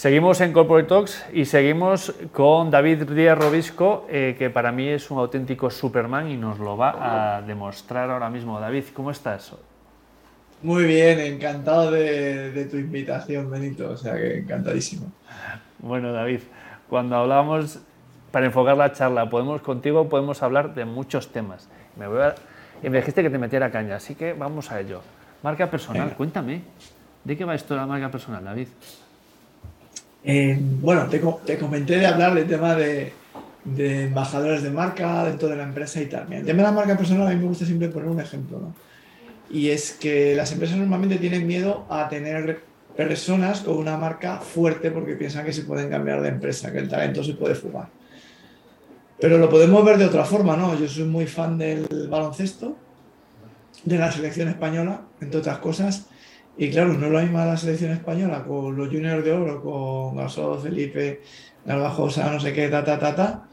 Seguimos en Corporate Talks y seguimos con David Díaz Robisco, eh, que para mí es un auténtico Superman y nos lo va a demostrar ahora mismo. David, ¿cómo estás? Muy bien, encantado de, tu invitación, Benito, o sea que encantadísimo. Bueno, David, cuando hablamos, para enfocar la charla, podemos contigo podemos hablar de muchos temas. Me, voy a, y me dijiste que te metiera caña, así que vamos a ello. Marca personal, cuéntame, ¿de qué va esto de la marca personal, David? Eh, bueno, te, comenté de hablar del tema de, embajadores de marca dentro de la empresa y tal. el tema de la marca personal a mí me gusta siempre poner un ejemplo, ¿no? Y es que las empresas normalmente tienen miedo a tener personas con una marca fuerte porque piensan que se pueden cambiar de empresa, que el talento se puede fugar. Pero lo podemos ver de otra forma, ¿no? Yo soy muy fan del baloncesto, de la selección española, entre otras cosas, y claro, no es lo mismo la selección española con los juniors de oro, con Gasol, Felipe, Garbajosa, no sé qué, ta, ta, ta, ta,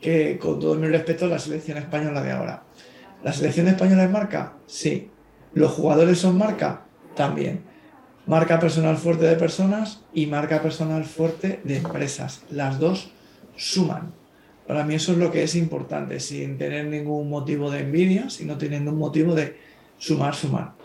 que con todo mi respeto la selección española de ahora. ¿La selección española es marca? Sí. ¿Los jugadores son marca? También. Marca personal fuerte de personas y marca personal fuerte de empresas. Las dos suman. Para mí eso es lo que es importante, sin tener ningún motivo de envidia, sino teniendo un motivo de sumar, sumar.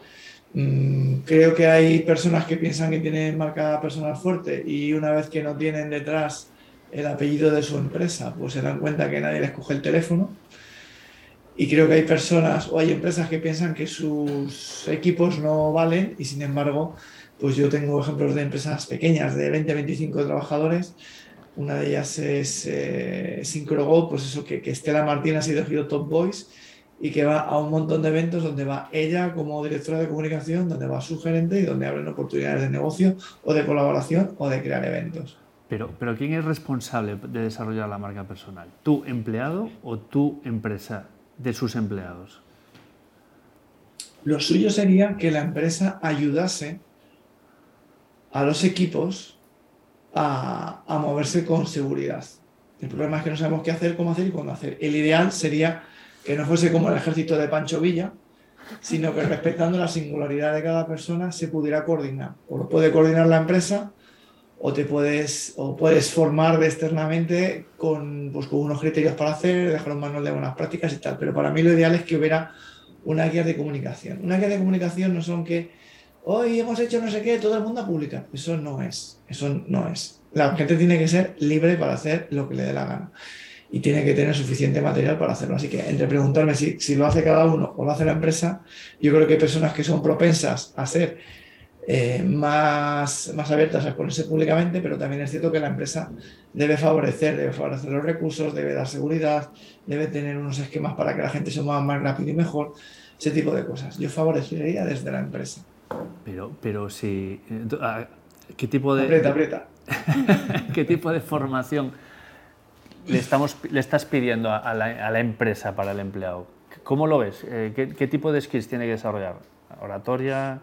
Mm, creo que hay personas que piensan que tienen marca personal fuerte y una vez que no tienen detrás el apellido de su empresa, pues se dan cuenta que nadie les coge el teléfono. Y creo que hay personas o hay empresas que piensan que sus equipos no valen y sin embargo, pues yo tengo ejemplos de empresas pequeñas de 20, 25 trabajadores. Una de ellas es eh, pues eso que, que Estela Martín ha sido Top Boys y que va a un montón de eventos donde va ella como directora de comunicación, donde va su gerente y donde abren oportunidades de negocio o de colaboración o de crear eventos. Pero, pero ¿quién es responsable de desarrollar la marca personal? ¿Tu empleado o tu empresa de sus empleados? Lo suyo sería que la empresa ayudase a los equipos a, a moverse con seguridad. El problema es que no sabemos qué hacer, cómo hacer y cuándo hacer. El ideal sería que no fuese como el ejército de Pancho Villa, sino que respetando la singularidad de cada persona se pudiera coordinar. O lo puede coordinar la empresa o te puedes, o puedes formar externamente con, pues, con unos criterios para hacer, dejar un manual de buenas prácticas y tal. Pero para mí lo ideal es que hubiera una guía de comunicación. Una guía de comunicación no son que hoy hemos hecho no sé qué, todo el mundo a. Eso no es. Eso no es. La gente tiene que ser libre para hacer lo que le dé la gana y tiene que tener suficiente material para hacerlo. Así que entre preguntarme si, si, lo hace cada uno o lo hace la empresa, yo creo que hay personas que son propensas a ser eh, más, más abiertas a ponerse públicamente, pero también es cierto que la empresa debe favorecer, debe favorecer los recursos, debe dar seguridad, debe tener unos esquemas para que la gente se mueva más rápido y mejor, ese tipo de cosas. Yo favorecería desde la empresa. Pero, pero si... ¿Qué tipo de... Aprieta, aprieta. ¿Qué tipo de formación le, estamos, le estás pidiendo a la, empresa para el empleado? ¿Cómo lo ves? Eh, ¿Qué, tipo de skills tiene que desarrollar? ¿Oratoria?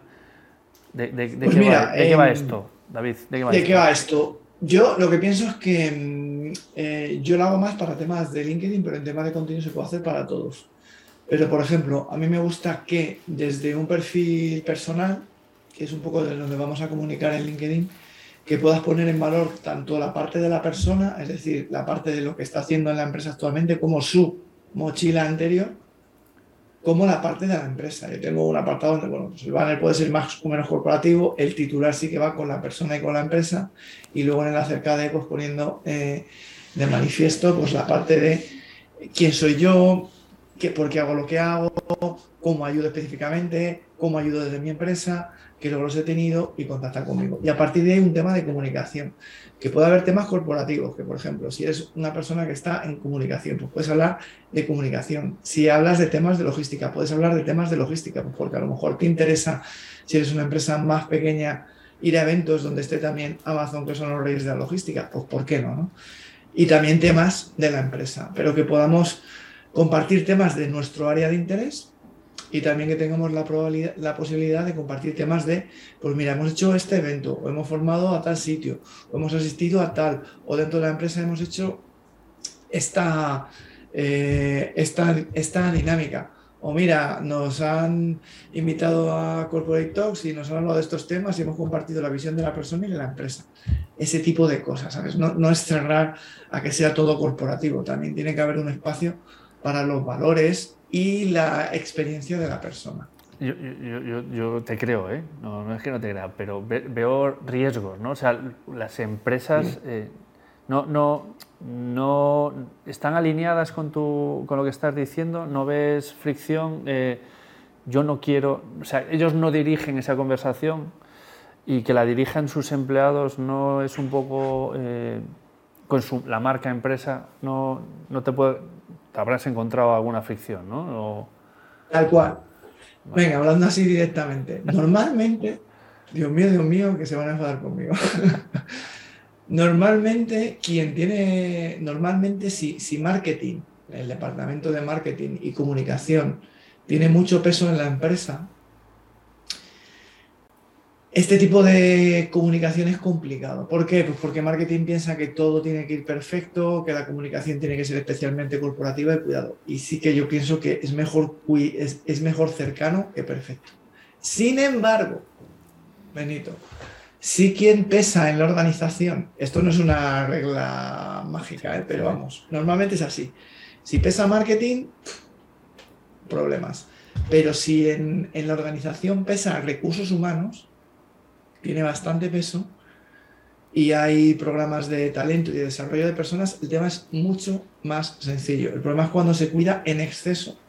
¿De, pues qué, va, em, esto, David? ¿De qué va, esto? Yo lo que pienso es que mm, eh, yo lo hago más para temas de LinkedIn, pero en temas de contenido se puede hacer para todos. Pero, por ejemplo, a mí me gusta que desde un perfil personal, que es un poco de donde vamos a comunicar en LinkedIn, que puedas poner en valor tanto la parte de la persona, es decir, la parte de lo que está haciendo en la empresa actualmente, como su mochila anterior, como la parte de la empresa. Yo tengo un apartado donde, bueno, pues el banner puede ser más o menos corporativo, el titular sí que va con la persona y con la empresa, y luego en el acerca de, pues poniendo eh, de manifiesto, pues la parte de quién soy yo, qué, por qué hago lo que hago, cómo ayudo específicamente, cómo ayudo desde mi empresa, qué logros he tenido y contacta conmigo. Y a partir de ahí un tema de comunicación, que puede haber temas corporativos, que por ejemplo, si eres una persona que está en comunicación, pues puedes hablar de comunicación. Si hablas de temas de logística, puedes hablar de temas de logística, pues porque a lo mejor te interesa, si eres una empresa más pequeña, ir a eventos donde esté también Amazon, que son los reyes de la logística, pues ¿por qué no? no? Y también temas de la empresa, pero que podamos compartir temas de nuestro área de interés y también que tengamos la, probabilidad, posibilidad de compartir temas de, pues mira, hemos hecho este evento, o hemos formado a tal sitio, o hemos asistido a tal, o dentro de la empresa hemos hecho esta, eh, esta, esta dinámica, o mira, nos han invitado a Corporate Talks y nos han hablado de estos temas y hemos compartido la visión de la persona y de la empresa. Ese tipo de cosas, ¿sabes? No, no es cerrar a que sea todo corporativo, también tiene que haber un espacio para los valores y la experiencia de la persona. Yo, yo, yo, te creo, ¿eh? No, no, es que no te crea, pero veo riesgos, ¿no? O sea, las empresas eh, no, no, no están alineadas con, tu, con lo que estás diciendo, no ves fricción, eh, yo no quiero, o sea, ellos no dirigen esa conversación y que la dirijan sus empleados no es un poco eh, con su, la marca empresa, no, no te, puede, te habrás encontrado alguna fricción, ¿no? Tal cual. Venga, hablando así directamente. Normalmente, Dios mío, Dios mío, que se van a enfadar conmigo. Normalmente, quien tiene, normalmente si, si marketing, el departamento de marketing y comunicación tiene mucho peso en la empresa, este tipo de comunicación es complicado. ¿Por qué? Pues porque marketing piensa que todo tiene que ir perfecto, que la comunicación tiene que ser especialmente corporativa y cuidado. Y sí que yo pienso que es mejor, es, es mejor cercano que perfecto. Sin embargo, Benito, si quien pesa en la organización, esto no es una regla mágica, ¿eh? pero vamos, normalmente es así. Si pesa marketing, problemas. Pero si en, la organización pesa recursos humanos, tiene bastante peso y hay programas de talento y de desarrollo de personas, el tema es mucho más sencillo. El problema es cuando se cuida en exceso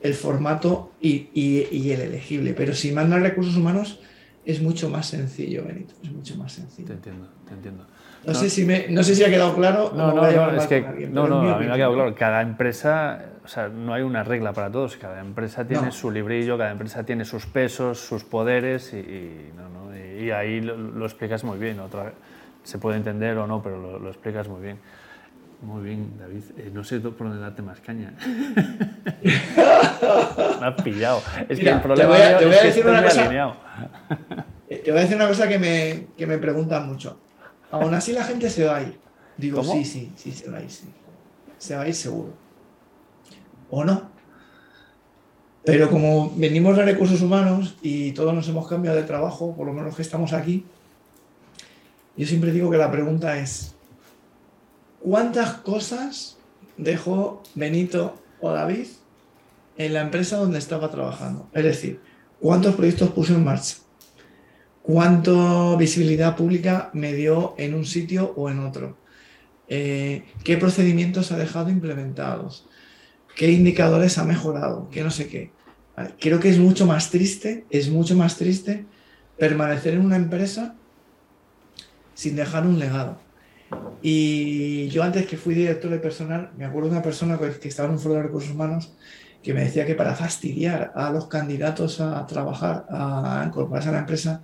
el formato y, y el elegible. Pero si manda recursos humanos, es mucho más sencillo, Benito, es mucho más sencillo. Te entiendo, te entiendo. No, sé, si me, no sé si ha quedado claro. No, no, no, es que, no, no, a mí me ha quedado claro. Cada empresa, o sea, no hay una regla para todos. Cada empresa tiene su librillo, cada empresa tiene sus pesos, sus poderes y, y, ahí lo, explicas muy bien. Otra, se puede entender o no, pero lo, lo explicas muy bien. Muy bien, David. Eh, no sé por dónde darte más caña. me has pillado. Es que el problema te voy a, decir una cosa. Eh, te voy a decir una cosa que me, que me preguntan mucho. Aún así la gente se va a ir. Digo, sí, sí, sí, se va a ir, sí. Se va a ir seguro. ¿O no? Pero como venimos de recursos humanos y todos nos hemos cambiado de trabajo, por lo menos que estamos aquí, yo siempre digo que la pregunta es, ¿Cuántas cosas dejó Benito o David en la empresa donde estaba trabajando? Es decir, ¿cuántos proyectos puso en marcha? ¿Cuánta visibilidad pública me dio en un sitio o en otro? Eh, ¿Qué procedimientos ha dejado implementados? ¿Qué indicadores ha mejorado? ¿Qué no sé qué? Creo que es mucho más triste, es mucho más triste permanecer en una empresa sin dejar un legado. Y yo antes que fui director de personal, me acuerdo de una persona que estaba en un foro de recursos humanos que me decía que para fastidiar a los candidatos a trabajar, a incorporarse a la empresa,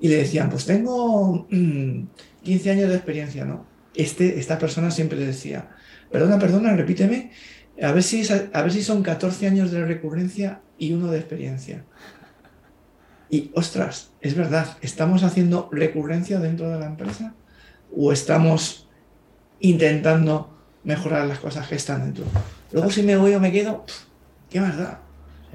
y le decían, pues tengo 15 mm, años de experiencia, ¿no? Este, esta persona siempre decía, perdona, perdona, repíteme, a ver, si, a ver si son 14 años de recurrencia y uno de experiencia. Y ostras, es verdad, estamos haciendo recurrencia dentro de la empresa o estamos intentando mejorar las cosas que están dentro. Luego si me voy o me quedo, ¿qué más da?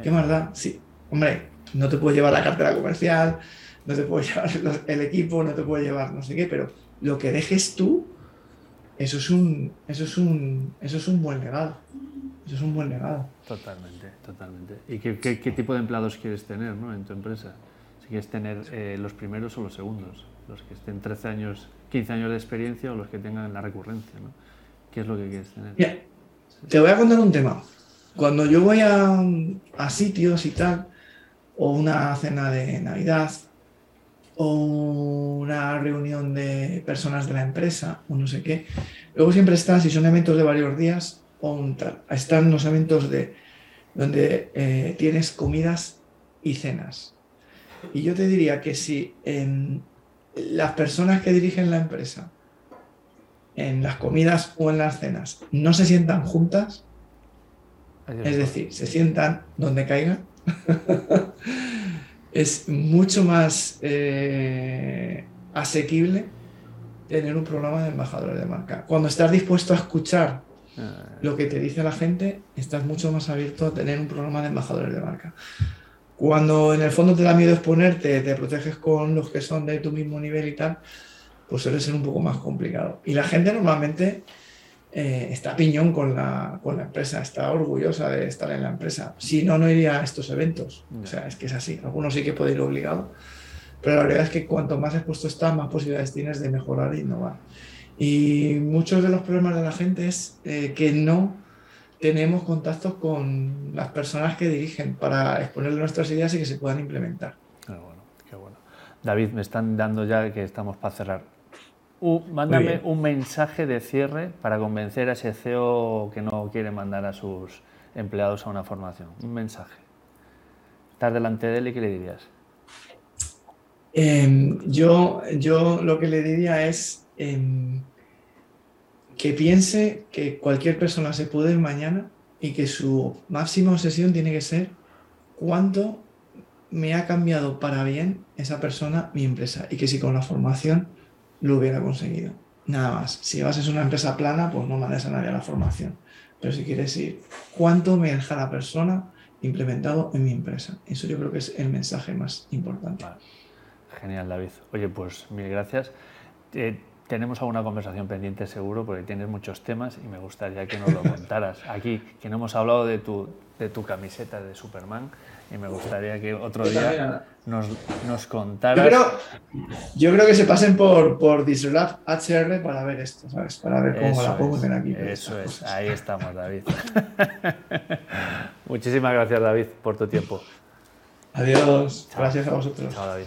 ¿Qué más da? Sí, hombre, no te puedo llevar la cartera comercial, no te puedo llevar el equipo, no te puedo llevar no sé qué, pero lo que dejes tú, eso es un, eso es un, eso es un buen legado. Eso es un buen legado. Totalmente, totalmente. ¿Y qué, qué, tipo de empleados quieres tener ¿no? en tu empresa? Si quieres tener eh, los primeros o los segundos, los que estén 13 años 15 años de experiencia o los que tengan la recurrencia. ¿no? ¿Qué es lo que quieres tener? te voy a contar un tema. Cuando yo voy a, a sitios y tal, o una cena de Navidad, o una reunión de personas de la empresa, o no sé qué, luego siempre están, si son eventos de varios días, o un tal, están los eventos de donde eh, tienes comidas y cenas. Y yo te diría que si las personas que dirigen la empresa en las comidas o en las cenas no se sientan juntas, es decir, se sientan donde caigan, es mucho más eh, asequible tener un programa de embajadores de marca. Cuando estás dispuesto a escuchar lo que te dice la gente, estás mucho más abierto a tener un programa de embajadores de marca. Cuando en el fondo te da miedo exponerte, te proteges con los que son de tu mismo nivel y tal, pues suele ser un poco más complicado. Y la gente normalmente eh, está piñón con la, con la empresa, está orgullosa de estar en la empresa. Si no, no iría a estos eventos. O sea, es que es así. Algunos sí que puede ir obligado, pero la verdad es que cuanto más expuesto estás, más posibilidades tienes de mejorar e innovar. Y muchos de los problemas de la gente es eh, que no tenemos contactos con las personas que dirigen para exponerle nuestras ideas y que se puedan implementar. Qué bueno, qué bueno. David, me están dando ya que estamos para cerrar. Mándame un mensaje de cierre para convencer a ese CEO que no quiere mandar a sus empleados a una formación. Un mensaje. Estás delante de él y ¿qué le dirías? Em, yo, yo lo que le diría es em, que piense que cualquier persona se puede ir mañana y que su máxima obsesión tiene que ser cuánto me ha cambiado para bien esa persona, mi empresa, y que si con la formación lo hubiera conseguido. Nada más. Si vas a una empresa plana, pues no mandes a nadie a la formación. Pero si quieres ir, ¿cuánto me deja la persona implementado en mi empresa? Eso yo creo que es el mensaje más importante. Genial, David. Oye, pues mil gracias. Eh, tenemos alguna conversación pendiente seguro porque tienes muchos temas y me gustaría que nos lo contaras. Aquí, que no hemos hablado de tu, de tu camiseta de Superman y me gustaría que otro día nos, nos contaras. Yo creo, que se pasen por, por HR para ver esto, ¿sabes? Para ver cómo la pongo aquí. Eso es, ahí estamos, David. Muchísimas gracias, David, por tu tiempo. Adiós. Gracias a vosotros. Chao, David.